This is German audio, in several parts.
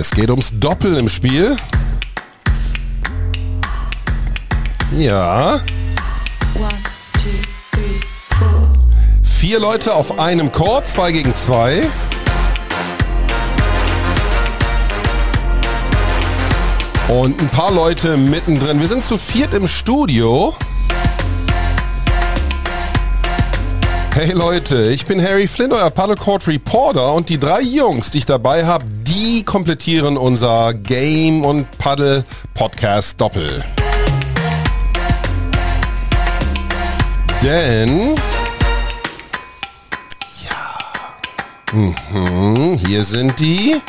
Es geht ums Doppel im Spiel. Ja. Vier Leute auf einem Chord, zwei gegen zwei. Und ein paar Leute mittendrin. Wir sind zu viert im Studio. Hey Leute, ich bin Harry Flynn, euer Paddlecourt Reporter und die drei Jungs, die ich dabei habe, komplettieren unser Game und Paddle Podcast Doppel. Denn ja, mhm, hier sind die.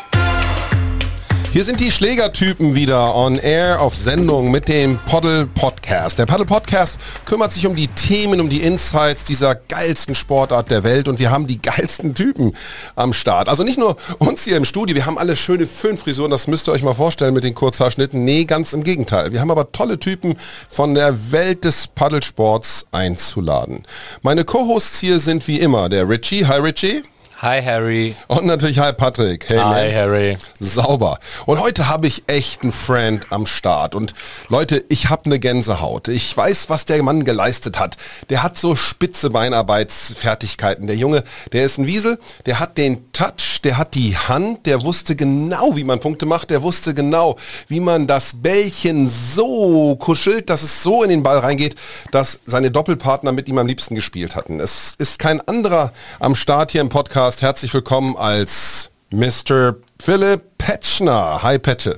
Hier sind die Schlägertypen wieder on air auf Sendung mit dem Paddle Podcast. Der Paddle Podcast kümmert sich um die Themen, um die Insights dieser geilsten Sportart der Welt und wir haben die geilsten Typen am Start. Also nicht nur uns hier im Studio, wir haben alle schöne Föhnfrisuren, das müsst ihr euch mal vorstellen mit den Kurzhaarschnitten. Nee, ganz im Gegenteil. Wir haben aber tolle Typen von der Welt des Paddelsports einzuladen. Meine Co-Hosts hier sind wie immer der Richie. Hi Richie. Hi Harry. Und natürlich hi Patrick. Hey, hi man. Harry. Sauber. Und heute habe ich echt einen Friend am Start. Und Leute, ich habe eine Gänsehaut. Ich weiß, was der Mann geleistet hat. Der hat so spitze Beinarbeitsfertigkeiten. Der Junge, der ist ein Wiesel, der hat den Touch, der hat die Hand, der wusste genau, wie man Punkte macht, der wusste genau, wie man das Bällchen so kuschelt, dass es so in den Ball reingeht, dass seine Doppelpartner mit ihm am liebsten gespielt hatten. Es ist kein anderer am Start hier im Podcast Podcast herzlich willkommen als Mr. Philipp Petschner. Hi Petsche.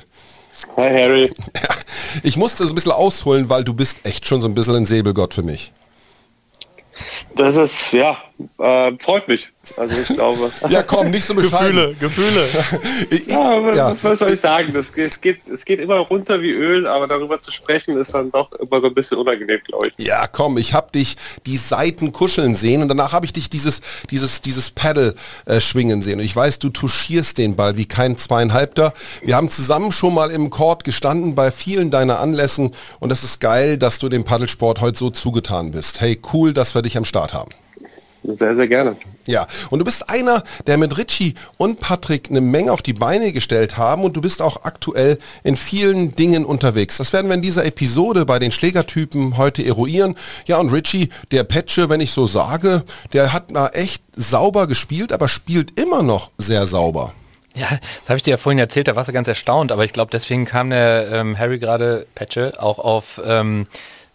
Hi Harry. Ich musste so ein bisschen ausholen, weil du bist echt schon so ein bisschen ein Säbelgott für mich. Das ist, ja, äh, freut mich. Also ich glaube. ja, komm, nicht so bescheiden. Gefühle, Gefühle. ich, ja, was, ja. was soll ich sagen? Das, es, geht, es geht immer runter wie Öl, aber darüber zu sprechen ist dann doch immer so ein bisschen unangenehm, glaube ich. Ja, komm, ich habe dich die Seiten kuscheln sehen und danach habe ich dich dieses, dieses, dieses Paddle äh, schwingen sehen. Und ich weiß, du touchierst den Ball wie kein Zweieinhalbter. Wir haben zusammen schon mal im Court gestanden bei vielen deiner Anlässen und es ist geil, dass du dem Paddelsport heute so zugetan bist. Hey, cool, dass wir dich am Start haben. Sehr, sehr gerne. Ja, und du bist einer, der mit Richie und Patrick eine Menge auf die Beine gestellt haben und du bist auch aktuell in vielen Dingen unterwegs. Das werden wir in dieser Episode bei den Schlägertypen heute eruieren. Ja, und Richie, der Petsche, wenn ich so sage, der hat da echt sauber gespielt, aber spielt immer noch sehr sauber. Ja, das habe ich dir ja vorhin erzählt, da warst du ganz erstaunt, aber ich glaube, deswegen kam der ähm, Harry gerade, Petsche, auch auf... Ähm,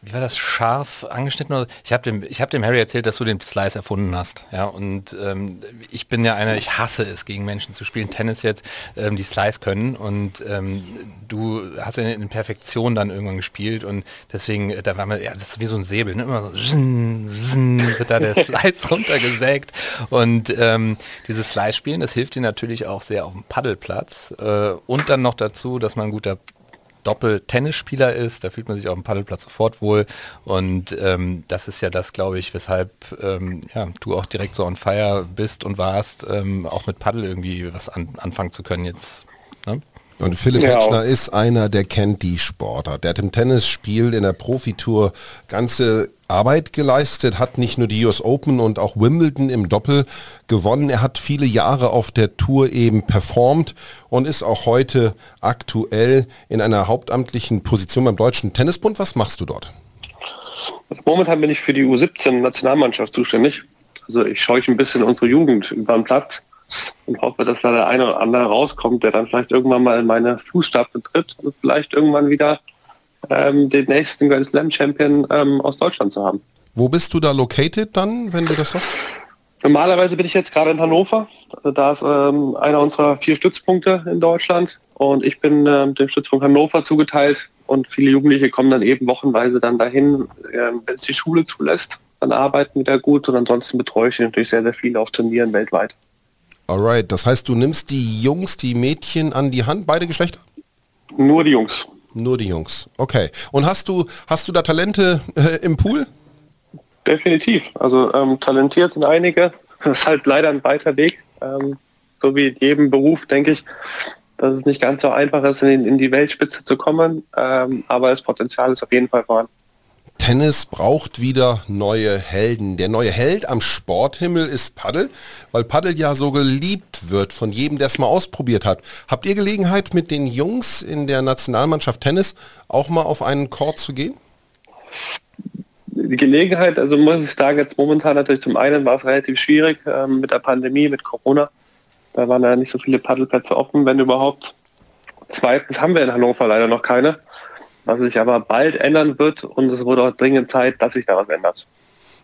wie war das, scharf angeschnitten? Ich habe dem, hab dem Harry erzählt, dass du den Slice erfunden hast. Ja, und ähm, ich bin ja einer, ich hasse es, gegen Menschen zu spielen, Tennis jetzt, ähm, die Slice können. Und ähm, du hast ja in Perfektion dann irgendwann gespielt und deswegen, äh, da war man, ja, das ist wie so ein Säbel, ne? immer so zn, zn, wird da der Slice runtergesägt. Und ähm, dieses Slice-Spielen, das hilft dir natürlich auch sehr auf dem Paddelplatz. Äh, und dann noch dazu, dass man ein guter Doppel-Tennisspieler ist, da fühlt man sich auf dem Paddelplatz sofort wohl und ähm, das ist ja das, glaube ich, weshalb ähm, ja, du auch direkt so on fire bist und warst, ähm, auch mit Paddel irgendwie was an, anfangen zu können jetzt. Und Philipp ja. Hetschner ist einer, der kennt die Sportler. Der hat im Tennisspiel in der Profitour ganze Arbeit geleistet, hat nicht nur die US Open und auch Wimbledon im Doppel gewonnen. Er hat viele Jahre auf der Tour eben performt und ist auch heute aktuell in einer hauptamtlichen Position beim Deutschen Tennisbund. Was machst du dort? Momentan bin ich für die U17 Nationalmannschaft zuständig. Also ich schaue ein bisschen unsere Jugend über den Platz und hoffe, dass da der eine oder andere rauskommt, der dann vielleicht irgendwann mal in meine Fußstapfen tritt und vielleicht irgendwann wieder ähm, den nächsten Grand Slam Champion ähm, aus Deutschland zu haben. Wo bist du da located dann, wenn du das hast? Normalerweise bin ich jetzt gerade in Hannover. Also da ist ähm, einer unserer vier Stützpunkte in Deutschland und ich bin ähm, dem Stützpunkt Hannover zugeteilt und viele Jugendliche kommen dann eben wochenweise dann dahin, äh, wenn es die Schule zulässt. Dann arbeiten wir da gut und ansonsten betreue ich natürlich sehr, sehr viele auf Turnieren weltweit. Alright, das heißt, du nimmst die Jungs, die Mädchen an die Hand, beide Geschlechter? Nur die Jungs. Nur die Jungs. Okay. Und hast du, hast du da Talente äh, im Pool? Definitiv. Also ähm, talentiert sind einige. Das ist halt leider ein weiter Weg. Ähm, so wie in jedem Beruf, denke ich, dass es nicht ganz so einfach ist, in, in die Weltspitze zu kommen. Ähm, aber das Potenzial ist auf jeden Fall vorhanden. Tennis braucht wieder neue Helden. Der neue Held am Sporthimmel ist Paddel, weil Paddel ja so geliebt wird von jedem, der es mal ausprobiert hat. Habt ihr Gelegenheit, mit den Jungs in der Nationalmannschaft Tennis auch mal auf einen Court zu gehen? Die Gelegenheit, also muss ich sagen, jetzt momentan natürlich zum einen war es relativ schwierig ähm, mit der Pandemie, mit Corona. Da waren ja nicht so viele Paddelplätze offen, wenn überhaupt. Zweitens haben wir in Hannover leider noch keine was sich aber bald ändern wird und es wurde auch dringend Zeit, dass sich da was ändert.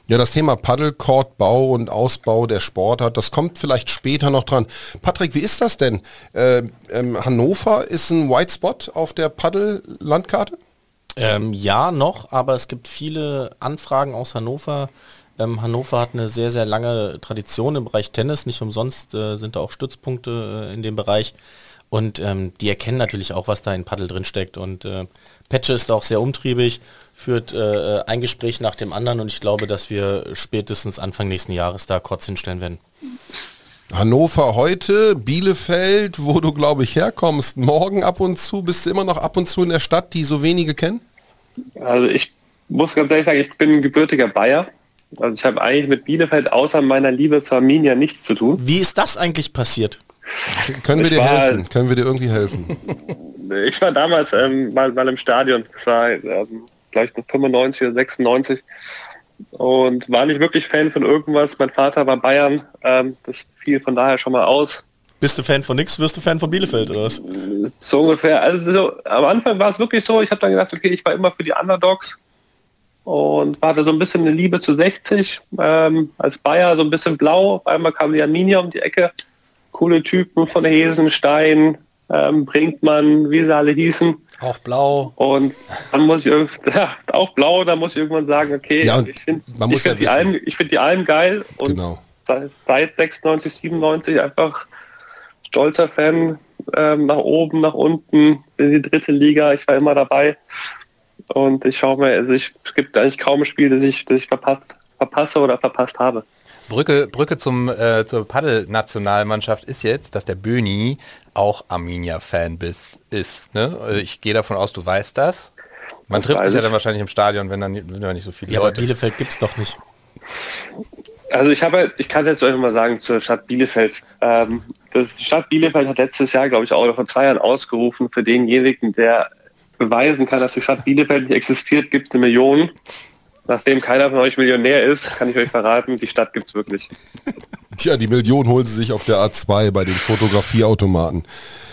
Ja, das Thema Paddlecourt, Bau und Ausbau der Sportart, das kommt vielleicht später noch dran. Patrick, wie ist das denn? Äh, ähm, Hannover ist ein White Spot auf der Paddel-Landkarte? Ähm, ja, noch, aber es gibt viele Anfragen aus Hannover. Ähm, Hannover hat eine sehr, sehr lange Tradition im Bereich Tennis. Nicht umsonst äh, sind da auch Stützpunkte äh, in dem Bereich. Und ähm, die erkennen natürlich auch, was da in Paddel drin steckt. Und äh, Patche ist auch sehr umtriebig, führt äh, ein Gespräch nach dem anderen und ich glaube, dass wir spätestens Anfang nächsten Jahres da kurz hinstellen werden. Hannover heute, Bielefeld, wo du glaube ich herkommst, morgen ab und zu, bist du immer noch ab und zu in der Stadt, die so wenige kennen? Also ich muss ganz ehrlich sagen, ich bin gebürtiger Bayer. Also ich habe eigentlich mit Bielefeld außer meiner Liebe zur Arminia nichts zu tun. Wie ist das eigentlich passiert? Können wir dir helfen? Können wir dir irgendwie helfen? Ich war damals ähm, mal, mal im Stadion. Das war ähm, gleich 95 oder 96 und war nicht wirklich Fan von irgendwas. Mein Vater war Bayern. Ähm, das fiel von daher schon mal aus. Bist du Fan von nix, wirst du Fan von Bielefeld oder was? So ungefähr. Also so, am Anfang war es wirklich so, ich habe dann gedacht, okay, ich war immer für die Underdogs und hatte so ein bisschen eine Liebe zu 60. Ähm, als Bayer so ein bisschen blau. Auf einmal kam die Arminia um die Ecke coole Typen von Hesenstein, ähm, Brinkmann, wie sie alle hießen. Auch blau. Und dann muss ich ja, auch blau, da muss ich irgendwann sagen, okay, ja, ich finde ich find ja die, Alben, ich find die Alben geil und genau. seit 96, 97 einfach stolzer Fan, ähm, nach oben, nach unten, in die dritte Liga, ich war immer dabei. Und ich schaue mir, also ich, es gibt eigentlich kaum ein Spiel, das ich, das ich verpasst, verpasse oder verpasst habe. Brücke, Brücke zum, äh, zur Paddel-Nationalmannschaft ist jetzt, dass der Böni auch Arminia-Fan ist. Ne? Also ich gehe davon aus, du weißt das. Man das trifft sich ja dann wahrscheinlich im Stadion, wenn dann wenn nicht so viele ja, Leute. Aber Bielefeld gibt es doch nicht. Also ich habe, ich kann jetzt euch mal sagen zur Stadt Bielefeld. Ähm, das Stadt Bielefeld hat letztes Jahr, glaube ich, auch vor zwei Jahren ausgerufen für denjenigen, der beweisen kann, dass die Stadt Bielefeld nicht existiert, gibt es eine Million. Nachdem keiner von euch Millionär ist, kann ich euch verraten, die Stadt gibt es wirklich. Tja, die Million holen sie sich auf der A2 bei den Fotografieautomaten.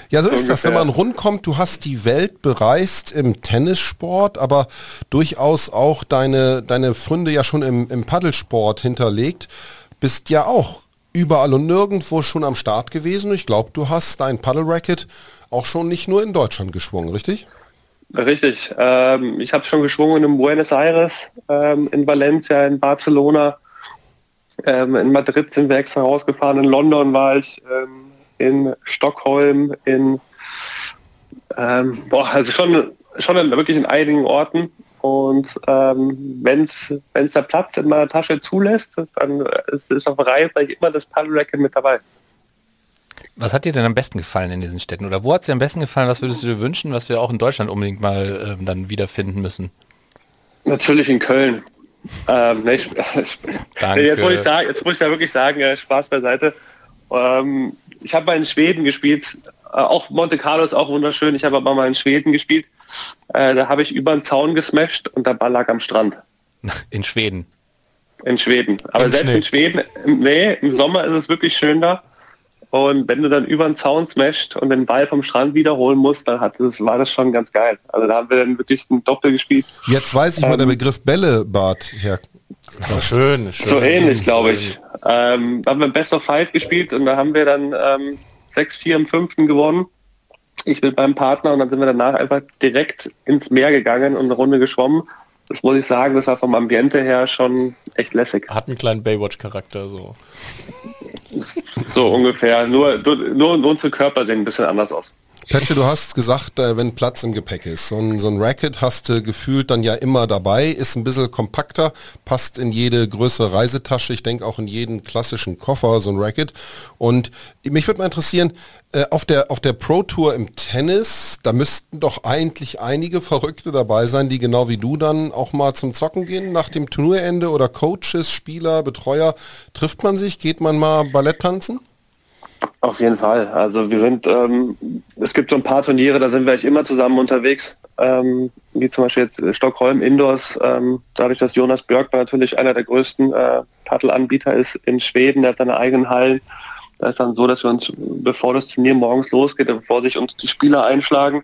Ja, so ist Ungefähr. das, wenn man rundkommt, du hast die Welt bereist im Tennissport, aber durchaus auch deine, deine Funde ja schon im, im Paddelsport hinterlegt, bist ja auch überall und nirgendwo schon am Start gewesen. Ich glaube, du hast dein Paddle-Racket auch schon nicht nur in Deutschland geschwungen, richtig? Richtig. Ähm, ich habe schon geschwungen in Buenos Aires, ähm, in Valencia, in Barcelona. Ähm, in Madrid sind wir extra rausgefahren. In London war ich, ähm, in Stockholm, in ähm, boah, also schon, schon in, wirklich in einigen Orten. Und ähm, wenn es der Platz in meiner Tasche zulässt, dann ist, ist auf Reise immer das Paddle Racket mit dabei. Was hat dir denn am besten gefallen in diesen Städten? Oder wo hat es dir am besten gefallen? Was würdest du dir wünschen, was wir auch in Deutschland unbedingt mal äh, dann wiederfinden müssen? Natürlich in Köln. Ähm, nee, ich, Danke. Jetzt, muss ich da, jetzt muss ich da wirklich sagen, äh, Spaß beiseite. Ähm, ich habe mal in Schweden gespielt. Äh, auch Monte Carlo ist auch wunderschön. Ich habe aber mal in Schweden gespielt. Äh, da habe ich über den Zaun gesmasht und der Ball lag am Strand. In Schweden? In Schweden. Aber Im selbst Schnee. in Schweden, nee, im Sommer ist es wirklich schön da. Und wenn du dann über den Zaun smasht und den Ball vom Strand wiederholen musst, dann hat das, war das schon ganz geil. Also da haben wir dann wirklich ein Doppel gespielt. Jetzt weiß ich, ähm, wo der ähm, Begriff Bällebad her. Ja, schön, schön. So ähnlich, glaube ich. Ähm, haben wir Best of Five gespielt und da haben wir dann ähm, 6-4 im fünften gewonnen. Ich mit meinem Partner und dann sind wir danach einfach direkt ins Meer gegangen und eine Runde geschwommen. Das muss ich sagen, das war vom Ambiente her schon echt lässig. Hat einen kleinen Baywatch-Charakter so. So ungefähr. Nur, nur, nur unsere Körper sehen ein bisschen anders aus. Petsche, du hast gesagt, äh, wenn Platz im Gepäck ist. So ein, so ein Racket hast du gefühlt dann ja immer dabei, ist ein bisschen kompakter, passt in jede größere Reisetasche, ich denke auch in jeden klassischen Koffer, so ein Racket. Und mich würde mal interessieren, äh, auf der, auf der Pro Tour im Tennis, da müssten doch eigentlich einige Verrückte dabei sein, die genau wie du dann auch mal zum Zocken gehen nach dem Turnierende oder Coaches, Spieler, Betreuer. Trifft man sich? Geht man mal Ballett tanzen? Auf jeden Fall. Also wir sind, ähm, es gibt so ein paar Turniere, da sind wir eigentlich immer zusammen unterwegs, ähm, wie zum Beispiel jetzt Stockholm Indoors. Ähm, dadurch, dass Jonas Björkman natürlich einer der größten äh, Paddelanbieter ist in Schweden, der hat seine eigenen Hallen. Da ist dann so, dass wir uns, bevor das Turnier morgens losgeht, bevor sich uns die Spieler einschlagen,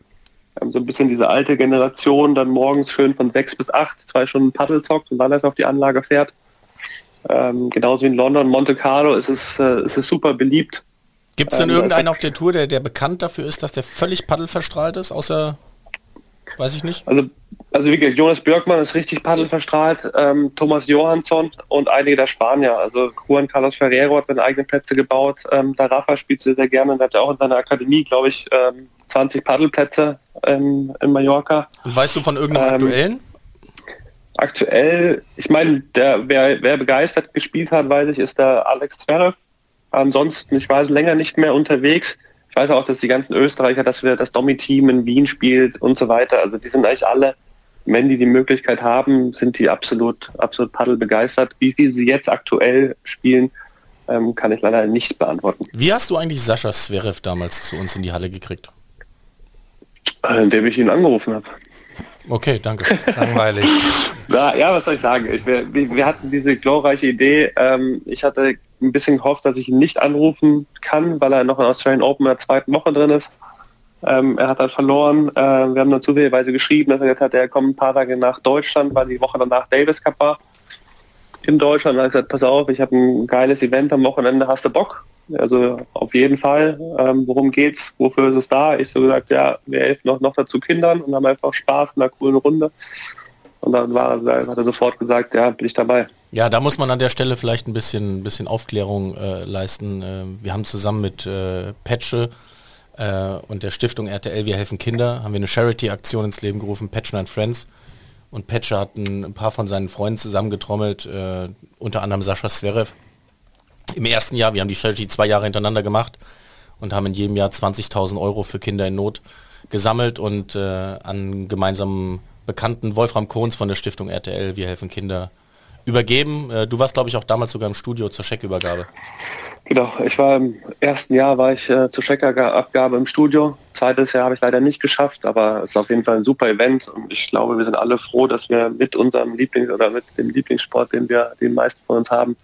so ein bisschen diese alte Generation, dann morgens schön von sechs bis acht, zwei Stunden Paddel zockt und dann erst auf die Anlage fährt. Ähm, genauso wie in London, Monte Carlo ist es, äh, ist es super beliebt Gibt es denn ähm, irgendeinen auf der Tour, der, der bekannt dafür ist, dass der völlig paddelverstrahlt ist, außer, weiß ich nicht? Also, also wie gesagt, Jonas Björkmann ist richtig paddelverstrahlt, ähm, Thomas Johansson und einige der Spanier. Also Juan Carlos Ferrero hat seine eigenen Plätze gebaut. Ähm, der Rafa spielt sehr, sehr gerne und hat ja auch in seiner Akademie, glaube ich, ähm, 20 Paddelplätze in, in Mallorca. Und weißt du von irgendeinem ähm, aktuellen? Aktuell, ich meine, der wer, wer begeistert gespielt hat, weiß ich, ist der Alex Zverev Ansonsten, ich war länger nicht mehr unterwegs. Ich weiß auch, dass die ganzen Österreicher, dass wir das Domi-Team in Wien spielt und so weiter. Also die sind eigentlich alle, wenn die die Möglichkeit haben, sind die absolut, absolut Paddel begeistert. Wie viel sie jetzt aktuell spielen, ähm, kann ich leider nicht beantworten. Wie hast du eigentlich Sascha Zverev damals zu uns in die Halle gekriegt? Äh, indem ich ihn angerufen habe. Okay, danke. Langweilig. Na, ja, was soll ich sagen? Ich, wir, wir, hatten diese glorreiche Idee. Ähm, ich hatte ein bisschen gehofft, dass ich ihn nicht anrufen kann, weil er noch in Australian Open in der zweiten Woche drin ist. Ähm, er hat dann verloren. Äh, wir haben dann zufälligerweise geschrieben, dass er gesagt hat, er kommt ein paar Tage nach Deutschland, weil die Woche danach Davis Cup war. In Deutschland. Er hat gesagt, pass auf, ich habe ein geiles Event am Wochenende, hast du Bock? Also auf jeden Fall. Ähm, worum geht's? Wofür ist es da? Ich so gesagt, ja, wir helfen noch, noch dazu Kindern und haben einfach Spaß in einer coolen Runde. Und dann war, hat er sofort gesagt, ja, bin ich dabei. Ja, da muss man an der Stelle vielleicht ein bisschen, bisschen Aufklärung äh, leisten. Äh, wir haben zusammen mit äh, Patche äh, und der Stiftung RTL Wir helfen Kinder, haben wir eine Charity-Aktion ins Leben gerufen, Patchen and Friends. Und Patche hat ein, ein, paar von seinen Freunden zusammengetrommelt, äh, unter anderem Sascha Sverev. Im ersten Jahr, wir haben die Charity zwei Jahre hintereinander gemacht und haben in jedem Jahr 20.000 Euro für Kinder in Not gesammelt und äh, an gemeinsamen Bekannten Wolfram Kohns von der Stiftung RTL Wir helfen Kinder übergeben. Äh, du warst, glaube ich, auch damals sogar im Studio zur Scheckübergabe. Genau, ich war im ersten Jahr war ich äh, zur Checkerabgabe im Studio. Zweites Jahr habe ich leider nicht geschafft, aber es ist auf jeden Fall ein super Event und ich glaube, wir sind alle froh, dass wir mit unserem Lieblings- oder mit dem Lieblingssport, den wir den meisten von uns haben,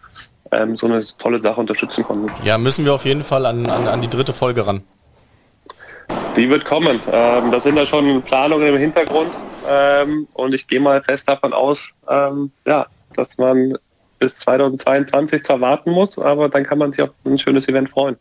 ähm, so eine tolle Sache unterstützen konnten. Ja, müssen wir auf jeden Fall an, an, an die dritte Folge ran. Die wird kommen. Ähm, da sind da schon Planungen im Hintergrund ähm, und ich gehe mal fest davon aus, ähm, ja, dass man bis 2022 zwar warten muss, aber dann kann man sich auf ein schönes Event freuen.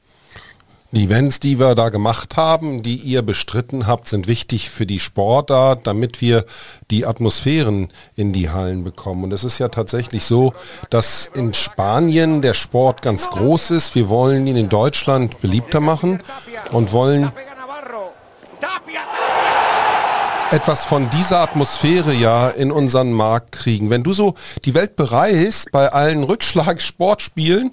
Die Events, die wir da gemacht haben, die ihr bestritten habt, sind wichtig für die Sportart, damit wir die Atmosphären in die Hallen bekommen. Und es ist ja tatsächlich so, dass in Spanien der Sport ganz groß ist. Wir wollen ihn in Deutschland beliebter machen und wollen Colombia. Etwas von dieser Atmosphäre ja in unseren Markt kriegen. Wenn du so die Welt bereist bei allen Rückschlag-Sportspielen,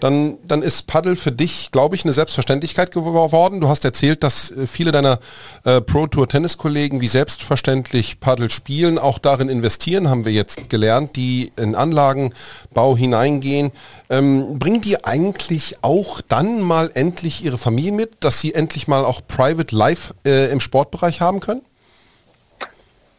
dann, dann ist Paddel für dich, glaube ich, eine Selbstverständlichkeit geworden. Du hast erzählt, dass äh, viele deiner äh, Pro Tour Tenniskollegen wie selbstverständlich Paddel spielen, auch darin investieren, haben wir jetzt gelernt, die in Anlagenbau hineingehen. Ähm, bringen die eigentlich auch dann mal endlich ihre Familie mit, dass sie endlich mal auch Private Life äh, im Sportbereich haben können?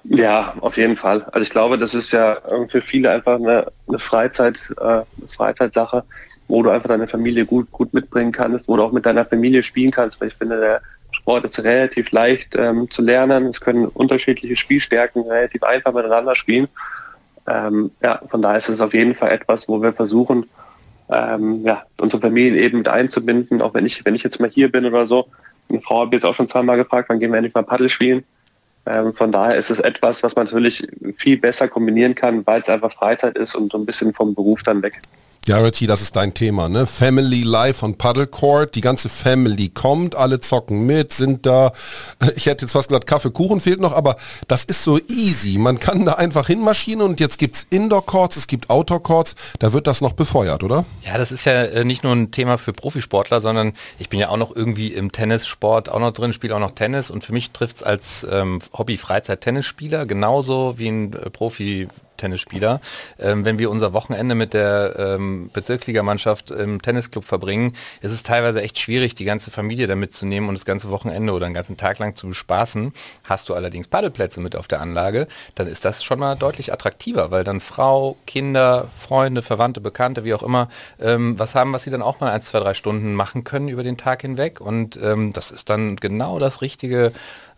Ja, auf jeden Fall. Also ich glaube, das ist ja für viele einfach eine, eine Freizeit, äh, eine Freizeitsache, wo du einfach deine Familie gut, gut mitbringen kannst, wo du auch mit deiner Familie spielen kannst, weil ich finde, der Sport ist relativ leicht ähm, zu lernen. Es können unterschiedliche Spielstärken relativ einfach miteinander spielen. Ähm, ja, von daher ist es auf jeden Fall etwas, wo wir versuchen, ähm, ja, unsere Familien eben mit einzubinden, auch wenn ich, wenn ich jetzt mal hier bin oder so. Eine Frau hat jetzt auch schon zweimal gefragt, wann gehen wir endlich mal Paddel spielen. Ähm, von daher ist es etwas, was man natürlich viel besser kombinieren kann, weil es einfach Freizeit ist und so ein bisschen vom Beruf dann weg. Ja, das ist dein Thema, ne? Family Life on Paddle Court. Die ganze Family kommt, alle zocken mit, sind da. Ich hätte jetzt fast gesagt, Kaffee, Kuchen fehlt noch, aber das ist so easy. Man kann da einfach hinmaschinen und jetzt gibt's Indoor Courts, es gibt Outdoor Courts. Da wird das noch befeuert, oder? Ja, das ist ja äh, nicht nur ein Thema für Profisportler, sondern ich bin ja auch noch irgendwie im Tennissport auch noch drin, spiele auch noch Tennis und für mich trifft's als ähm, Hobby-Freizeit-Tennisspieler genauso wie ein äh, Profi Tennisspieler. Ähm, wenn wir unser Wochenende mit der ähm, Bezirksligamannschaft im Tennisclub verbringen, ist es teilweise echt schwierig, die ganze Familie da mitzunehmen und das ganze Wochenende oder einen ganzen Tag lang zu bespaßen. Hast du allerdings Paddelplätze mit auf der Anlage, dann ist das schon mal deutlich attraktiver, weil dann Frau, Kinder, Freunde, Verwandte, Bekannte, wie auch immer, ähm, was haben, was sie dann auch mal ein, zwei, drei Stunden machen können über den Tag hinweg. Und ähm, das ist dann genau das richtige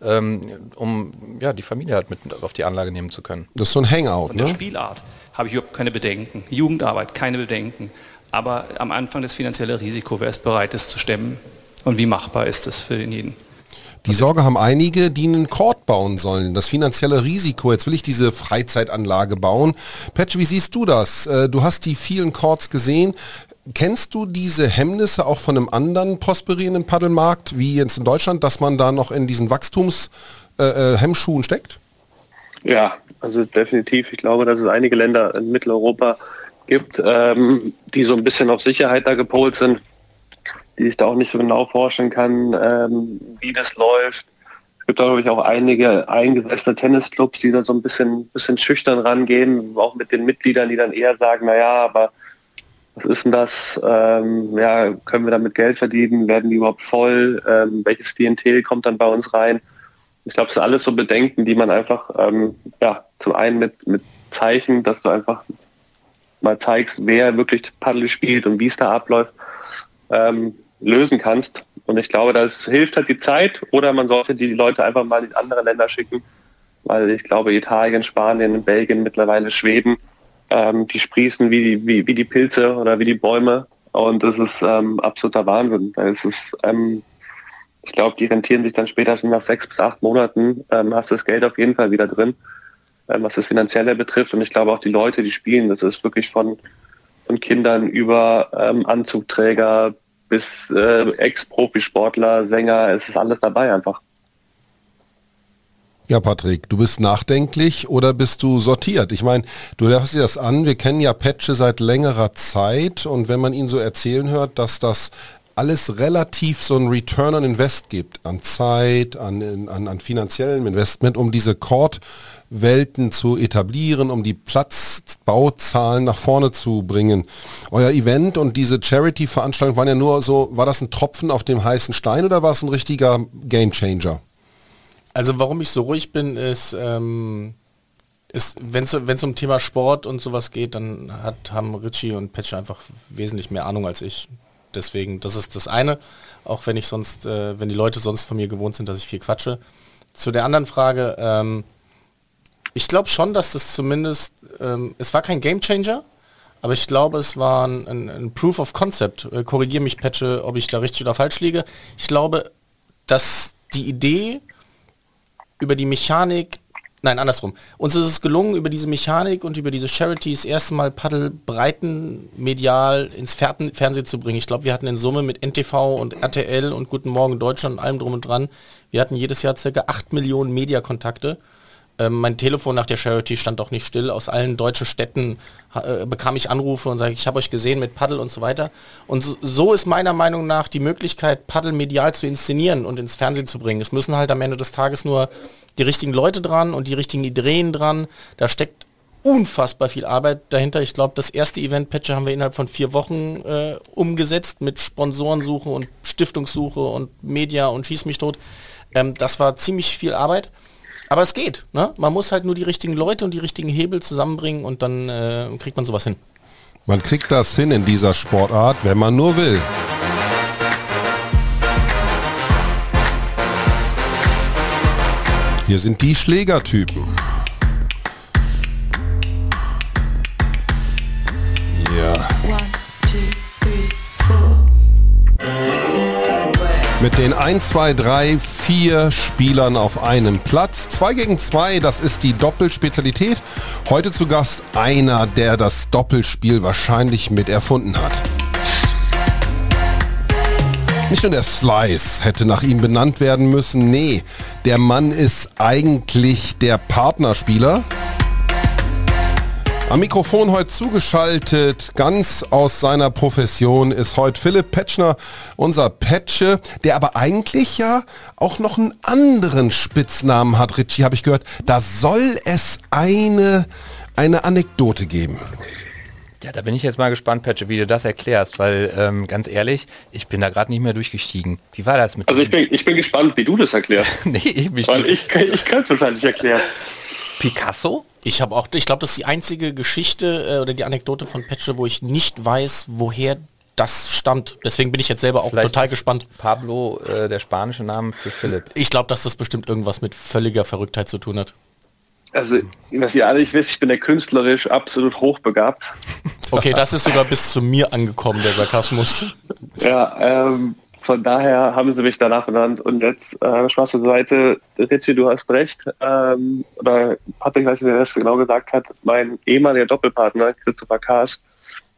ähm, um ja, die Familie halt mit auf die Anlage nehmen zu können. Das ist so ein Hangout, Von der Spielart habe ich überhaupt keine Bedenken. Jugendarbeit, keine Bedenken. Aber am Anfang das finanzielle Risiko, wer ist bereit, es zu stemmen und wie machbar ist es für denjenigen? Die Sorge haben einige, die einen Court bauen sollen. Das finanzielle Risiko. Jetzt will ich diese Freizeitanlage bauen. Patch, wie siehst du das? Äh, du hast die vielen Courts gesehen. Kennst du diese Hemmnisse auch von einem anderen prosperierenden Paddelmarkt, wie jetzt in Deutschland, dass man da noch in diesen Wachstumshemmschuhen äh, steckt? Ja, also definitiv. Ich glaube, dass es einige Länder in Mitteleuropa gibt, ähm, die so ein bisschen auf Sicherheit da gepolt sind, die sich da auch nicht so genau vorstellen kann, ähm, wie das läuft. Es gibt glaube ich auch einige eingesessene Tennisclubs, die da so ein bisschen, bisschen schüchtern rangehen, auch mit den Mitgliedern, die dann eher sagen, naja, aber was ist denn das? Ähm, ja, können wir damit Geld verdienen? Werden die überhaupt voll? Ähm, welches Klientel kommt dann bei uns rein? Ich glaube, es sind alles so Bedenken, die man einfach, ähm, ja, zum einen mit, mit Zeichen, dass du einfach mal zeigst, wer wirklich Paddel spielt und wie es da abläuft, ähm, lösen kannst. Und ich glaube, das hilft halt die Zeit oder man sollte die Leute einfach mal in andere Länder schicken, weil ich glaube, Italien, Spanien, Belgien mittlerweile Schweden, ähm, die sprießen wie die, wie, wie die Pilze oder wie die Bäume. Und das ist ähm, absoluter Wahnsinn. Es ist, ähm, ich glaube, die rentieren sich dann spätestens nach sechs bis acht Monaten, ähm, hast das Geld auf jeden Fall wieder drin, ähm, was das Finanzielle betrifft. Und ich glaube auch die Leute, die spielen, das ist wirklich von, von Kindern über ähm, Anzugträger bis äh, Ex-Profisportler, Sänger, es ist alles dabei einfach. Ja, Patrick, du bist nachdenklich oder bist du sortiert? Ich meine, du hörst dir das an, wir kennen ja Patche seit längerer Zeit und wenn man ihn so erzählen hört, dass das alles relativ so ein Return on Invest gibt, an Zeit, an, an, an finanziellem Investment, um diese Cord-Welten zu etablieren, um die Platzbauzahlen nach vorne zu bringen. Euer Event und diese Charity-Veranstaltung waren ja nur so, war das ein Tropfen auf dem heißen Stein oder war es ein richtiger Gamechanger? Also warum ich so ruhig bin, ist, ähm, ist wenn es um Thema Sport und sowas geht, dann hat, haben Richie und Patch einfach wesentlich mehr Ahnung als ich. Deswegen, das ist das eine, auch wenn ich sonst, äh, wenn die Leute sonst von mir gewohnt sind, dass ich viel quatsche. Zu der anderen Frage, ähm, ich glaube schon, dass das zumindest, ähm, es war kein Game Changer, aber ich glaube, es war ein, ein, ein Proof of Concept. Äh, Korrigiere mich, Patche, ob ich da richtig oder falsch liege. Ich glaube, dass die Idee über die Mechanik, nein, andersrum. Uns ist es gelungen, über diese Mechanik und über diese Charities erstmal Paddel breiten medial ins Fernsehen zu bringen. Ich glaube, wir hatten in Summe mit NTV und RTL und Guten Morgen Deutschland und allem drum und dran, wir hatten jedes Jahr circa 8 Millionen Mediakontakte. Ähm, mein Telefon nach der Charity stand auch nicht still. Aus allen deutschen Städten äh, bekam ich Anrufe und sage, ich habe euch gesehen mit Paddel und so weiter. Und so, so, ist meiner Meinung nach die Möglichkeit, Paddel medial zu inszenieren und ins Fernsehen zu bringen. Es müssen halt am Ende des Tages nur die richtigen Leute dran und die richtigen Ideen dran. Da steckt unfassbar viel Arbeit dahinter. Ich glaube, das erste Event-Patcher haben wir innerhalb von vier Wochen äh, umgesetzt mit Sponsorensuche und Stiftungssuche und Media und Schieß mich tot. Ähm, das war ziemlich viel Arbeit. Aber es geht. Ne? Man muss halt nur die richtigen Leute und die richtigen Hebel zusammenbringen und dann äh, kriegt man sowas hin. Man kriegt das hin in dieser Sportart, wenn man nur will. Hier sind die Schlägertypen. Mit den 1, 2, 3, 4 Spielern auf einem Platz. 2 gegen 2, das ist die Doppelspezialität. Heute zu Gast einer, der das Doppelspiel wahrscheinlich mit erfunden hat. Nicht nur der Slice hätte nach ihm benannt werden müssen, nee, der Mann ist eigentlich der Partnerspieler. Am Mikrofon heute zugeschaltet, ganz aus seiner Profession, ist heute Philipp Petschner, unser Petsche, der aber eigentlich ja auch noch einen anderen Spitznamen hat, Richie, habe ich gehört. Da soll es eine, eine Anekdote geben. Ja, da bin ich jetzt mal gespannt, Petsche, wie du das erklärst, weil ähm, ganz ehrlich, ich bin da gerade nicht mehr durchgestiegen. Wie war das mit Also ich bin, ich bin gespannt, wie du das erklärst. nee, ich, mich Weil ich, ich kann es wahrscheinlich erklären. Picasso? Ich habe auch, ich glaube, das ist die einzige Geschichte äh, oder die Anekdote von Petsche, wo ich nicht weiß, woher das stammt. Deswegen bin ich jetzt selber auch Vielleicht total gespannt. Pablo, äh, der spanische Name für Philipp. Ich glaube, dass das bestimmt irgendwas mit völliger Verrücktheit zu tun hat. Also, was ihr alle nicht wisst, ich bin der künstlerisch absolut hochbegabt. Okay, das ist sogar bis zu mir angekommen, der Sarkasmus. Ja, ähm, von daher haben sie mich danach benannt. Und jetzt, äh, Spaß zur Seite, Ritchie, du hast recht. Ähm, oder Patrick, weiß nicht, wer das genau gesagt hat, mein ehemaliger Doppelpartner, Christopher Kaas,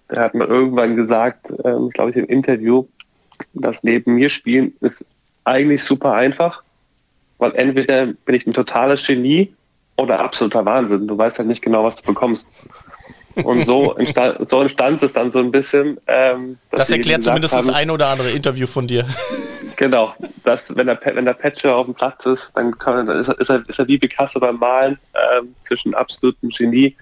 der hat mir irgendwann gesagt, ähm, glaube ich im Interview, dass neben mir spielen ist eigentlich super einfach, weil entweder bin ich ein totales Genie oder absoluter Wahnsinn. Du weißt halt nicht genau, was du bekommst. Und so entstand, so entstand es dann so ein bisschen. Ähm, Das erklärt zumindest haben, das ein oder andere Interview von dir. Genau, dass wenn der, wenn der Patcher auf dem Platz ist, dann, kann, dann ist, er, ist, er, ist er wie Picasso beim Malen ähm, zwischen absolutem Genie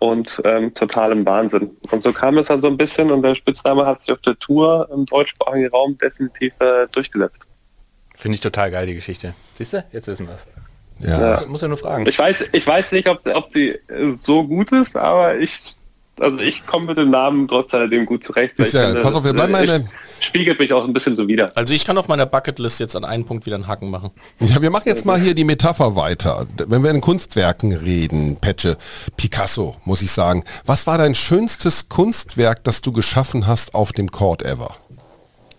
und ähm, totalem Wahnsinn. Und so kam es dann so ein bisschen und der Spitzname hat sich auf der Tour im deutschsprachigen Raum definitiv äh, durchgesetzt. Finde ich total geil, die Geschichte. Siehst du? Jetzt wissen wir es. Ja. Muss ja nur fragen. Ich weiß, ich weiß nicht, ob, ob die äh, so gut ist, aber ich, also ich komme mit dem Namen trotz alledem gut zurecht. Ist ja- pass auf, wir bleiben mal in ich- der- Spiegelt mich auch ein bisschen so wieder. Also ich kann auf meiner Bucketlist jetzt an einen Punkt wieder einen Haken machen. Ja, wir machen jetzt mal hier die Metapher weiter. Wenn wir in Kunstwerken reden, Petsche, Picasso, muss ich sagen. Was war dein schönstes Kunstwerk, das du geschaffen hast auf dem Court ever?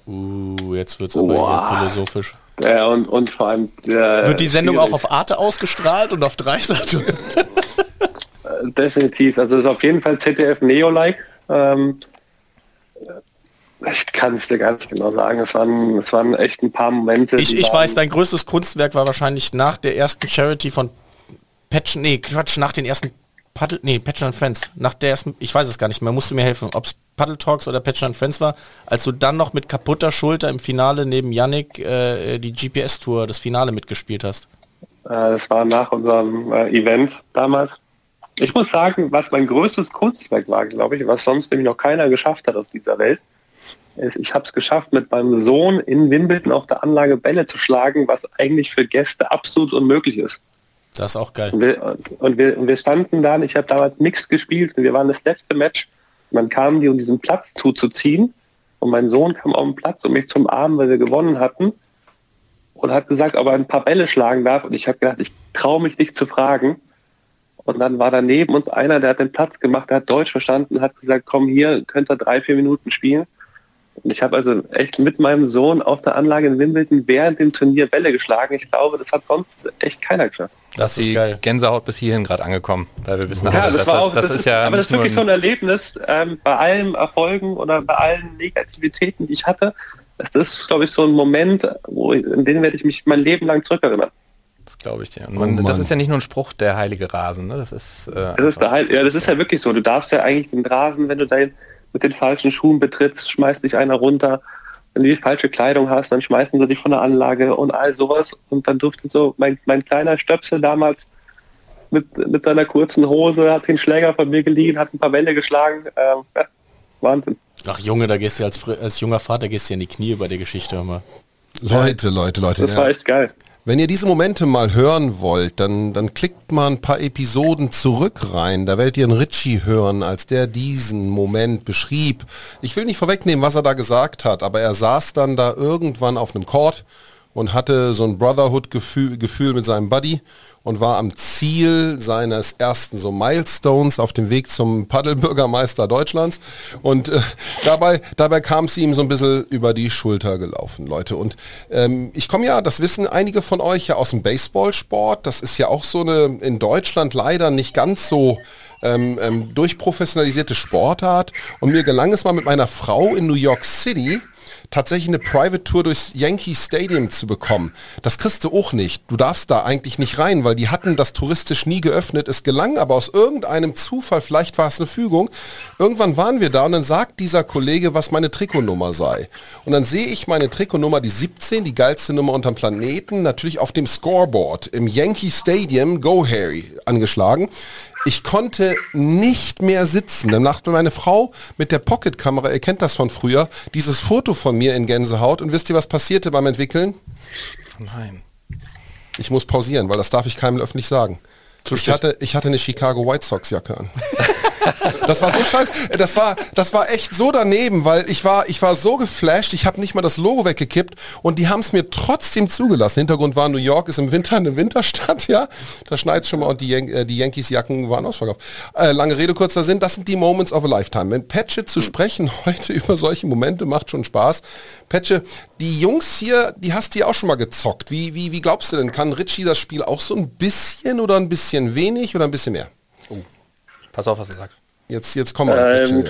Uh, jetzt wird's aber hier philosophisch. Ja, und, und vor allem äh, Wird die Sendung schwierig. auch auf Arte ausgestrahlt und auf Dreisat? Äh, Definitiv. Also es ist auf jeden Fall ZDF Neo-like. Ähm, ich kann es dir gar nicht genau sagen. Es waren, es waren echt ein paar Momente. Ich, ich weiß, dein größtes Kunstwerk war wahrscheinlich nach der ersten Charity von Patch, nee, Quatsch, nach den ersten Paddle, nee, Patch and Friends, nach der ersten, ich weiß es gar nicht mehr, musst du mir helfen, ob es Paddle Talks oder Patch and Friends war, als du dann noch mit kaputter Schulter im Finale neben Yannick äh, die GPS-Tour, das Finale mitgespielt hast. Äh, das war nach unserem äh, Event damals. Ich muss sagen, was mein größtes Kunstwerk war, glaube ich, was sonst nämlich noch keiner geschafft hat auf dieser Welt, ist, ich habe es geschafft, mit meinem Sohn in Wimbledon auf der Anlage Bälle zu schlagen, was eigentlich für Gäste absolut unmöglich ist. Das ist auch geil. Und wir, und wir, und wir standen da, ich habe damals nichts gespielt wir waren das letzte Match. Und dann kamen die, um diesen Platz zuzuziehen. Und mein Sohn kam auf den Platz, um mich zum Armen, weil wir gewonnen hatten. Und hat gesagt, ob er ein paar Bälle schlagen darf. Und ich habe gedacht, ich traue mich nicht zu fragen. Und dann war da neben uns einer, der hat den Platz gemacht, der hat Deutsch verstanden, hat gesagt, komm hier, könnt ihr drei, vier Minuten spielen. Ich habe also echt mit meinem Sohn auf der Anlage in Wimbledon während dem Turnier Bälle geschlagen. Ich glaube, das hat sonst echt keiner geschafft. Das ist die geil. Gänsehaut bis hierhin gerade angekommen, weil wir wissen, Ja, alle, das war auch, das, das, ist ja aber das ist wirklich so ein, Erlebnis ähm, bei allen Erfolgen oder bei allen Negativitäten, die ich hatte. Das ist, glaube ich, so ein Moment, wo ich, in den werde ich mich mein Leben lang zurückerinnern. das glaube ich dir. Und man, Oh das ist ja nicht nur ein Spruch, der heilige Rasen, ne? Das ist, äh, Das ist, der Heil- ja, das ist ja wirklich so. Du darfst ja eigentlich den Rasen, wenn du da mit den falschen Schuhen betrittst, schmeißt dich einer runter. Wenn du die falsche Kleidung hast, dann schmeißen sie dich von der Anlage und all sowas. Und dann durfte so mein, mein kleiner Stöpsel damals mit, mit seiner kurzen Hose, hat den Schläger von mir geliehen, hat ein paar Wände geschlagen. Ähm, ja, Wahnsinn. Ach Junge, da gehst du als, als junger Vater gehst du in die Knie bei der Geschichte immer. Leute, Leute, Leute. Das ja. war echt geil. Wenn ihr diese Momente mal hören wollt, dann, dann klickt mal ein paar Episoden zurück rein. Da werdet ihr einen Ritchie hören, als der diesen Moment beschrieb. Ich will nicht vorwegnehmen, was er da gesagt hat, aber er saß dann da irgendwann auf einem Court und hatte so ein Brotherhood-Gefühl Gefühl mit seinem Buddy und war am Ziel seines ersten so Milestones auf dem Weg zum Paddelbürgermeister Deutschlands. Und äh, dabei, dabei kam es ihm so ein bisschen über die Schulter gelaufen, Leute. Und ähm, ich komme ja, das wissen einige von euch ja aus dem Baseballsport. Das ist ja auch so eine in Deutschland leider nicht ganz so ähm, ähm, durchprofessionalisierte Sportart. Und mir gelang es mal mit meiner Frau in New York City, tatsächlich eine Private Tour durchs Yankee Stadium zu bekommen. Das kriegst du auch nicht. Du darfst da eigentlich nicht rein, weil die hatten das touristisch nie geöffnet. Es gelang aber aus irgendeinem Zufall, vielleicht war es eine Fügung. Irgendwann waren wir da und dann sagt dieser Kollege, was meine Trikotnummer sei. Und dann sehe ich meine Trikotnummer, die 17, die geilste Nummer unterm Planeten, natürlich auf dem Scoreboard im Yankee Stadium, Go Harry, angeschlagen. Ich konnte nicht mehr sitzen. Dann machte meine Frau mit der Pocketkamera, ihr kennt das von früher, dieses Foto von mir in Gänsehaut. Und wisst ihr, was passierte beim Entwickeln? Nein. Ich muss pausieren, weil das darf ich keinem öffentlich sagen. Ich hatte, ich hatte eine Chicago White Sox Jacke an. Das war so scheiße. Das war, das war echt so daneben, weil ich war, ich war so geflasht, ich habe nicht mal das Logo weggekippt und die haben es mir trotzdem zugelassen. Hintergrund war New York ist im Winter eine Winterstadt, ja. Da schneit schon mal und die, Yan äh, die Yankees Jacken waren ausverkauft. Äh, lange Rede, kurzer Sinn, das sind die Moments of a Lifetime. Wenn Patche zu sprechen heute über solche Momente macht schon Spaß. Patche, die Jungs hier, die hast du ja auch schon mal gezockt. Wie, wie, wie glaubst du denn, kann Richie das Spiel auch so ein bisschen oder ein bisschen wenig oder ein bisschen mehr? Pass auf, was du sagst. Jetzt, jetzt kommen wir. Ähm,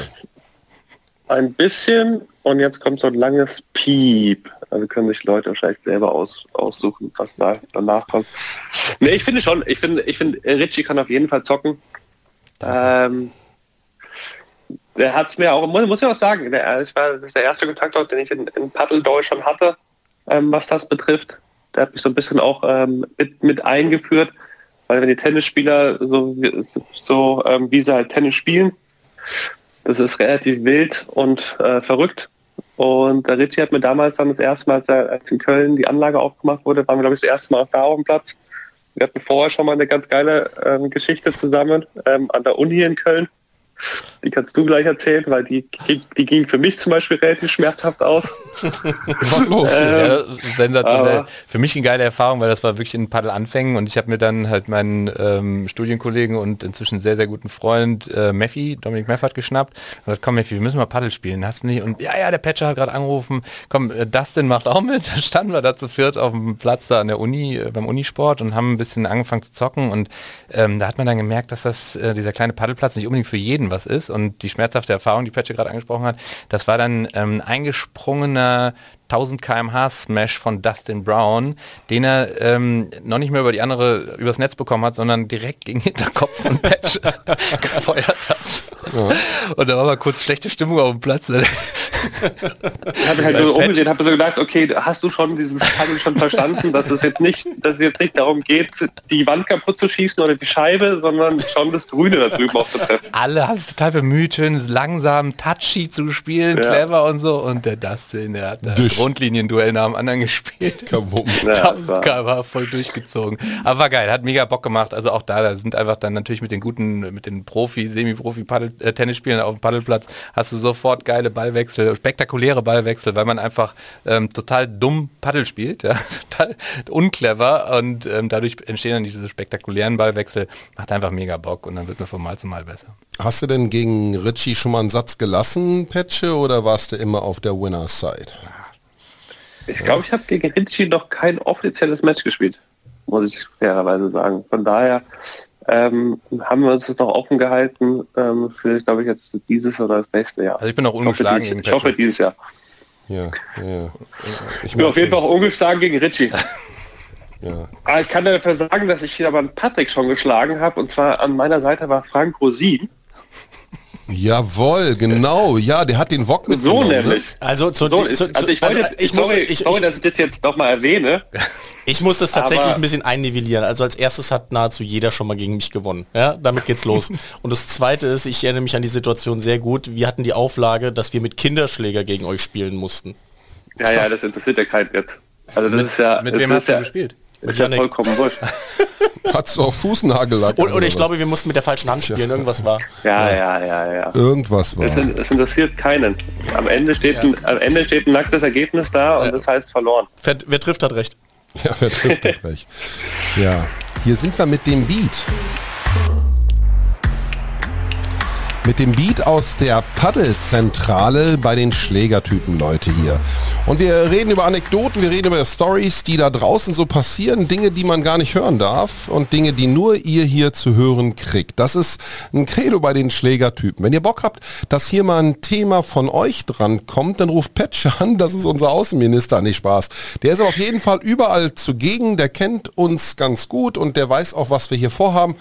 ein bisschen und jetzt kommt so ein langes Piep. Also können sich Leute wahrscheinlich selber aus, aussuchen, was da danach kommt. Nee, ich finde schon, ich finde, ich finde, Richie kann auf jeden Fall zocken. Ähm, der hat es mir auch, muss, muss ich auch sagen, der, das war das ist der erste Kontakt, den ich in, in Paddle Deutschland hatte, ähm, was das betrifft. Der hat mich so ein bisschen auch ähm, mit, mit eingeführt, weil wenn die Tennisspieler so, so ähm, wie sie halt Tennis spielen, das ist relativ wild und äh, verrückt. Und der Ritchie hat mir damals dann das erste Mal, als, in Köln die Anlage aufgemacht wurde, waren wir glaube ich das erste Mal auf dem Platz. Wir hatten vorher schon mal eine ganz geile ähm, Geschichte zusammen ähm, an der Uni in Köln. Die kannst du gleich erzählen, weil die, die ging für mich zum Beispiel relativ schmerzhaft aus. Was los? Ja, Ähm, sensationell. Für mich eine geile Erfahrung, weil das war wirklich ein Paddelanfängen und ich habe mir dann halt meinen ähm, Studienkollegen und inzwischen sehr, sehr guten Freund äh, Meffi, Dominik Meffert geschnappt und gesagt, komm Meffi, wir müssen mal Paddel spielen, hast du nicht? Und ja, ja, der Patcher hat gerade angerufen, komm, äh, Dustin macht auch mit. Dann standen wir da zu viert auf dem Platz da an der Uni, äh, beim Unisport und haben ein bisschen angefangen zu zocken und ähm, da hat man dann gemerkt, dass das äh, dieser kleine Paddelplatz nicht unbedingt für jeden was ist. Und die schmerzhafte Erfahrung, die Patcher gerade angesprochen hat, das war dann ähm, eingesprungener 1000 kmh Smash von Dustin Brown, den er ähm, noch nicht mehr über die andere übers Netz bekommen hat, sondern direkt gegen Hinterkopf von Patch gefeuert hat. Und da war mal kurz schlechte Stimmung auf dem Platz. Ich habe mich halt so umgesehen, habe so gedacht, okay, hast du schon dieses Paddel schon verstanden, dass es jetzt nicht, dass es jetzt nicht darum geht, die Wand kaputt zu schießen oder die Scheibe, sondern schon das Grüne da drüben aufzutreffen. Alle haben sich total bemüht, schön langsam, touchy zu spielen, Ja. clever und so. Und der Dustin, der hat da Dich. Grundlinienduell nach dem anderen gespielt. Ja, 1000 war- voll durchgezogen. Aber war geil, hat mega Bock gemacht. Also auch da, da sind einfach dann natürlich mit den guten, mit den Profi, Semi-Profi Paddel- äh, Tennisspielern auf dem Paddelplatz hast du sofort geile Ballwechsel, spektakuläre Ballwechsel, weil man einfach ähm, total dumm Paddel spielt, ja, total unclever und ähm, dadurch entstehen dann diese spektakulären Ballwechsel. Macht einfach mega Bock und dann wird man von Mal zu Mal besser. Hast du denn gegen Richie schon mal einen Satz gelassen, Patche, oder warst du immer auf der Winners Side? Ich glaube, ich habe gegen Ritchie noch kein offizielles Match gespielt, muss ich fairerweise sagen. Von daher ähm, haben wir uns das noch offen gehalten ähm, für, glaube ich, jetzt dieses oder das nächste Jahr. Also ich bin auch Ich hoffe, ungeschlagen dieses, gegen ich hoffe dieses Jahr. Ja, ja. Ich Ich bin auf jeden Fall auch ungeschlagen gegen Ritchie. Ja. Ah, Ich kann dafür sagen, dass ich hier aber einen Patrick schon geschlagen habe und zwar an meiner Seite war Frank Rosin. Jawohl, genau. Ja, der hat den Wok So mitgenommen. nämlich. Also, zu, So zu, ist, zu, also ich wollte, also ich, muss, sorry, ich, sorry, ich, dass ich das jetzt noch mal erwähne. ich muss das tatsächlich Aber- ein bisschen einnivellieren. Also als erstes hat nahezu jeder schon mal gegen mich gewonnen. Ja, damit geht's los. Und das zweite ist, ich erinnere mich an die Situation sehr gut. Wir hatten die Auflage, dass wir mit Kinderschläger gegen euch spielen mussten. Ja, ja, das interessiert ja keinen jetzt. Also das ist ja, Mit wem hast du ja, gespielt? Ist ja vollkommen wurscht. Hat's auf Fußnagellack. Und, und ich glaube, wir mussten mit der falschen Hand spielen. Irgendwas war. Ja, ja, ja, ja. Irgendwas war. Es, es interessiert keinen. Am Ende steht, ein, am Ende steht ein nacktes Ergebnis da und das heißt verloren. Wer, wer trifft, hat recht. Ja, wer trifft hat recht. Ja, hier sind wir mit dem Beat. Mit dem Beat aus der Paddelzentrale bei den Schlägertypen, Leute hier. Und wir reden über Anekdoten, wir reden über Stories, die da draußen so passieren, Dinge, die man gar nicht hören darf und Dinge, die nur ihr hier zu hören kriegt. Das ist ein Credo bei den Schlägertypen. Wenn ihr Bock habt, dass hier mal ein Thema von euch dran kommt, dann ruft Petsch an, das ist unser Außenminister, nicht Spaß. Der ist auf jeden Fall überall zugegen, der kennt uns ganz gut und der weiß auch, was wir hier vorhaben.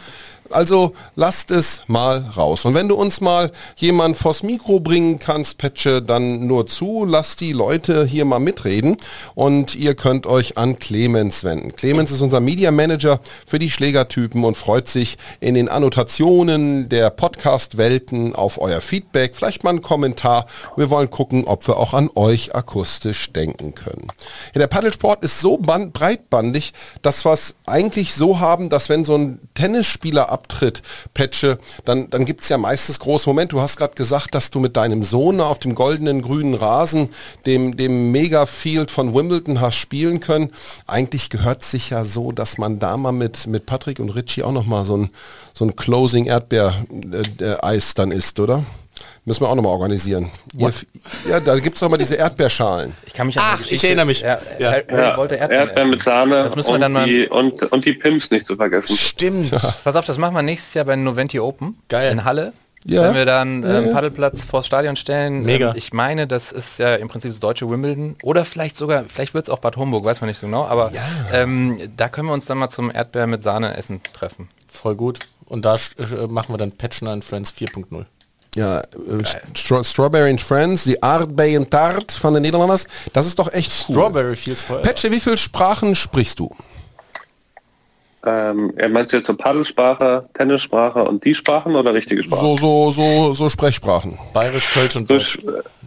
Also lasst es mal raus. Und wenn du uns mal jemand vors Mikro bringen kannst, Petsche, dann nur zu, lass die Leute hier mal mitreden und ihr könnt euch an Clemens wenden. Clemens ist unser Media Manager für die Schlägertypen und freut sich in den Annotationen der Podcast-Welten auf euer Feedback, vielleicht mal einen Kommentar. Wir wollen gucken, ob wir auch an euch akustisch denken können. Ja, der Paddelsport ist so band breitbandig, dass wir es eigentlich so haben, dass wenn so ein Tennisspieler abtritt, Petsche, dann, dann gibt es ja meistens große Momente. Du hast gerade gesagt, dass du mit deinem Sohn auf dem goldenen grünen Rasen, dem, dem Mega-Field von Wimbledon hast spielen können. Eigentlich gehört sich ja so, dass man da mal mit, mit Patrick und Richie auch nochmal so ein, so ein Closing Erdbeer-Eis dann isst, oder? Müssen wir auch nochmal organisieren. Ihr, ja, da gibt es doch mal diese Erdbeerschalen. Ich kann mich an Ach, ich erinnere mich. Ja, Ja. Harry, Ja, wollte Erdbeeren, Erdbeeren mit. Sahne Das müssen wir und, dann mal. die, und, und die Pimps nicht zu vergessen. Stimmt. Pass auf, das machen wir nächstes Jahr bei Noventi Open Geil. in Halle. Ja. Wenn wir dann Ja, ähm, ja. Paddelplatz vors Stadion stellen. Mega. Ähm, ich meine, das ist ja im Prinzip das deutsche Wimbledon. Oder vielleicht sogar, vielleicht wird es auch Bad Homburg, weiß man nicht so genau. Aber ähm, da können wir uns dann mal zum Erdbeer mit Sahne essen treffen. Voll gut. Und da äh, machen wir dann Patchner and Friends 4.0. Ja, äh, Stra Strawberry and Friends, die Aardbeien Tart von den Niederlanders. Das ist doch echt cool. Strawberry Fields voll. Petsche, wie viele Sprachen sprichst du? Ähm, er meinst du jetzt so Paddelsprache, Tennissprache und die Sprachen oder richtige Sprachen? So, so, so, so Sprechsprachen. Bayerisch, Kölsch und So, Deutsch.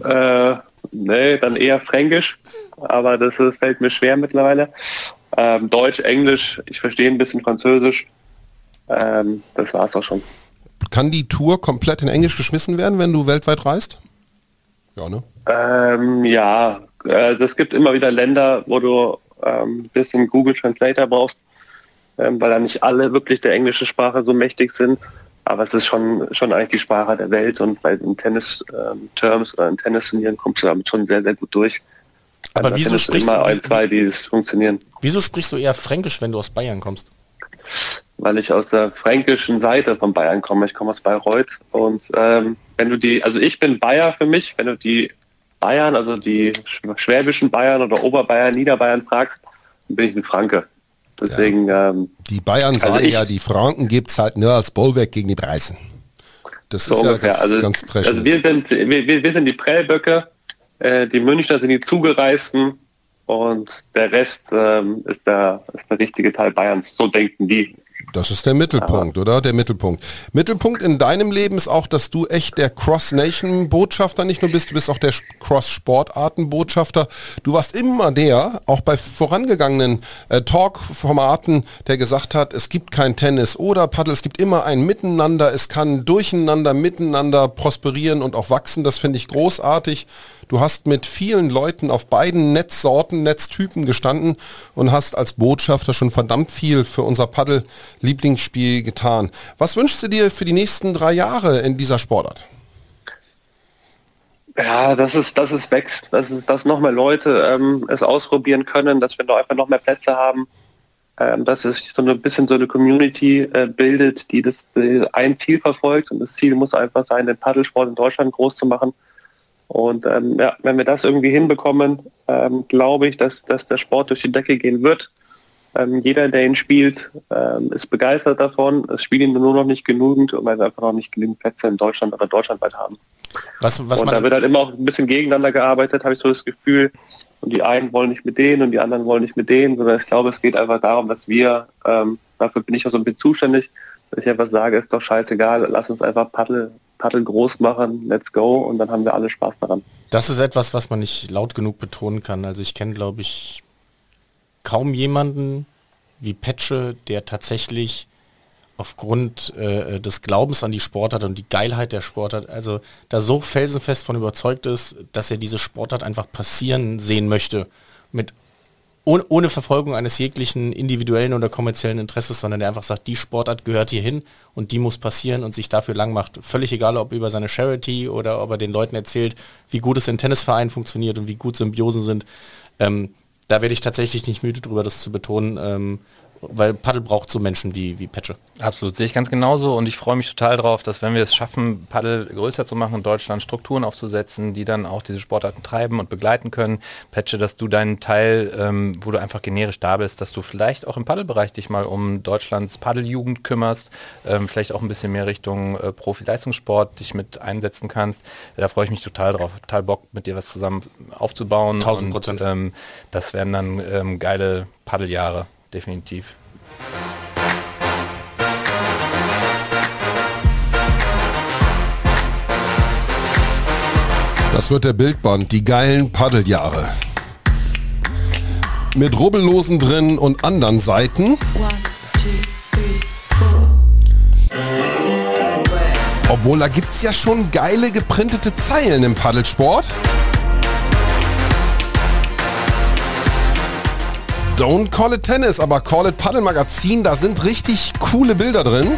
äh, nee, dann eher Fränkisch, aber das ist, fällt mir schwer mittlerweile. Ähm, Deutsch, Englisch, ich verstehe ein bisschen Französisch. Ähm, das war's auch schon. Kann die Tour komplett in Englisch geschmissen werden, wenn du weltweit reist? Ja, ne? Ähm, ja, äh, es gibt immer wieder Länder, wo du ähm, ein bisschen Google Translator brauchst, ähm, weil da nicht alle wirklich der englischen Sprache so mächtig sind. Aber es ist schon, schon eigentlich die Sprache der Welt und bei den Tennis-Terms oder in Tennisturnieren kommst du damit schon sehr, sehr gut durch. Aber da wieso findest du sprichst immer du- ein, zwei, die es funktionieren? Wieso sprichst du eher Fränkisch, wenn du aus Bayern kommst? Weil ich aus der fränkischen Seite von Bayern komme. Ich komme aus Bayreuth und ähm, wenn du die, also ich bin Bayer für mich, wenn du die Bayern, also die sch- schwäbischen Bayern oder Oberbayern, Niederbayern fragst, dann bin ich ein Franke. Deswegen, ähm, Die Bayern sagen ich- ja, die Franken gibt's halt nur als Bollwerk gegen die Preisen. Das so ist ja ungefähr. ganz, also, ganz also wir sind wir wir sind die Prellböcke, äh, die Münchner sind die Zugereisten und der Rest ähm, ist, der, ist der richtige Teil Bayerns. So denken die. Das ist der Mittelpunkt, oder? Der Mittelpunkt. Mittelpunkt in deinem Leben ist auch, dass du echt der Cross-Nation-Botschafter nicht nur bist, du bist auch der Cross-Sportarten-Botschafter. Du warst immer der, auch bei vorangegangenen äh, Talk-Formaten, der gesagt hat, es gibt kein Tennis oder Paddel, es gibt immer ein Miteinander, es kann durcheinander, miteinander prosperieren und auch wachsen. Das finde ich großartig. Du hast mit vielen Leuten auf beiden Netzsorten, Netztypen gestanden und hast als Botschafter schon verdammt viel für unser Paddel-Lieblingsspiel getan. Was wünschst du dir für die nächsten drei Jahre in dieser Sportart? Ja, dass es, dass es wächst, dass es, dass noch mehr Leute ähm, es ausprobieren können, dass wir noch einfach noch mehr Plätze haben, ähm, dass es so ein bisschen so eine Community äh, bildet, die das äh, ein Ziel verfolgt und das Ziel muss einfach sein, den Paddelsport in Deutschland groß zu machen. Und ähm, ja, wenn wir das irgendwie hinbekommen, ähm, glaube ich, dass, dass der Sport durch die Decke gehen wird. Ähm, jeder, der ihn spielt, ähm, ist begeistert davon. Es spielen nur noch nicht genügend, weil wir einfach noch nicht genügend Plätze in Deutschland oder deutschlandweit haben. Was, was und da wird halt immer auch ein bisschen gegeneinander gearbeitet, habe ich so das Gefühl. Und die einen wollen nicht mit denen und die anderen wollen nicht mit denen, sondern ich glaube, es geht einfach darum, dass wir, ähm, dafür bin ich auch so ein bisschen zuständig, dass ich einfach sage, ist doch scheißegal, lass uns einfach Paddel, Paddel groß machen, let's go und dann haben wir alle Spaß daran. das ist etwas, was man nicht laut genug betonen kann. Also ich kenne, glaube ich, kaum jemanden, wie Petsche, der tatsächlich aufgrund äh, des Glaubens an die Sportart und die Geilheit der Sportart, also da so felsenfest von überzeugt ist, dass er diese Sportart einfach passieren sehen möchte, mit ohne, ohne Verfolgung eines jeglichen individuellen oder kommerziellen Interesses, sondern der einfach sagt, die Sportart gehört hier hin und die muss passieren und sich dafür lang macht. Völlig egal, ob über seine Charity oder ob er den Leuten erzählt, wie gut es in Tennisvereinen funktioniert und wie gut Symbiosen sind. Ähm, da werde ich tatsächlich nicht müde drüber, das zu betonen. Ähm, weil Paddel braucht so Menschen wie, wie Petsche. Absolut, sehe ich ganz genauso und ich freue mich total drauf, dass wenn wir es schaffen, Paddel größer zu machen in Deutschland, Strukturen aufzusetzen, die dann auch diese Sportarten treiben und begleiten können. Petsche, dass du deinen Teil, ähm, wo du einfach generisch da bist, dass du vielleicht auch im Paddelbereich dich mal um Deutschlands Paddeljugend kümmerst, ähm, vielleicht auch ein bisschen mehr Richtung äh, Profi-Leistungssport dich mit einsetzen kannst. Da freue ich mich total drauf, total Bock, mit dir was zusammen aufzubauen. 1000 Prozent. Ähm, das werden dann ähm, geile Paddeljahre definitiv. Das wird der Bildband, die geilen Paddeljahre. Mit Rubbellosen drin und anderen Seiten. Obwohl, da gibt es ja schon geile geprintete Zeilen im Paddelsport. Don't call it Tennis, aber call it Paddle Magazin. Da sind richtig coole Bilder drin.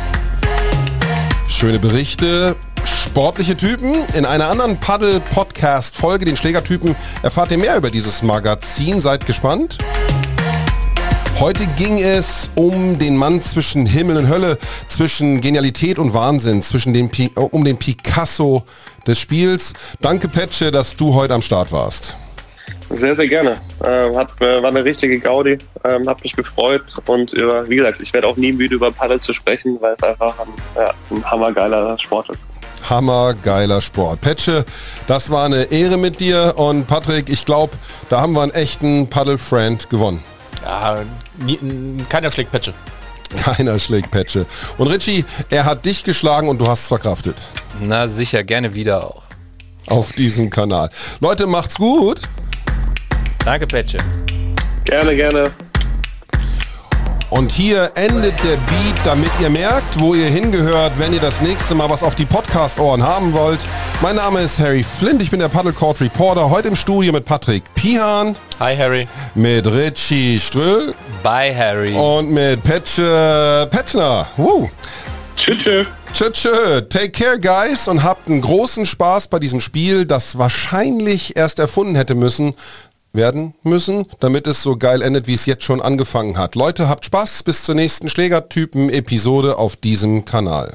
Schöne Berichte, sportliche Typen. In einer anderen Paddle-Podcast-Folge, den Schlägertypen, erfahrt ihr mehr über dieses Magazin. Seid gespannt. Heute ging es um den Mann zwischen Himmel und Hölle, zwischen Genialität und Wahnsinn, zwischen dem Pi um den Picasso des Spiels. Danke, Petsche, dass du heute am Start warst. Sehr, sehr gerne. Ähm, hat, äh, war eine richtige Gaudi, ähm, hat mich gefreut und über, wie gesagt, ich werde auch nie müde über Paddel zu sprechen, weil es einfach ein, ja, ein hammergeiler Sport ist. Hammergeiler Sport. Petsche, das war eine Ehre mit dir und Patrick, ich glaube, da haben wir einen echten Paddle-Friend gewonnen. Ja, nie, keiner schlägt Petsche. Keiner schlägt Petsche. Und Richie, er hat dich geschlagen und du hast es verkraftet. Na sicher, gerne wieder auch. Auf diesem Kanal. Leute, macht's gut. Danke, Petsche. Gerne, gerne. Und hier endet der Beat, damit ihr merkt, wo ihr hingehört, wenn ihr das nächste Mal was auf die Podcast-Ohren haben wollt. Mein Name ist Harry Flint, ich bin der Paddle Court Reporter, heute im Studio mit Patrick Pihan. Hi Harry. Mit Richie Ströll. Bye Harry. Und mit Petsche Petschner. Woo. Tschüss. tschüss. Tschö, tschö. Take care, guys, und habt einen großen Spaß bei diesem Spiel, das wahrscheinlich erst erfunden hätte müssen, werden müssen, damit es so geil endet, wie es jetzt schon angefangen hat. Leute, habt Spaß, bis zur nächsten Schlägertypen-Episode auf diesem Kanal.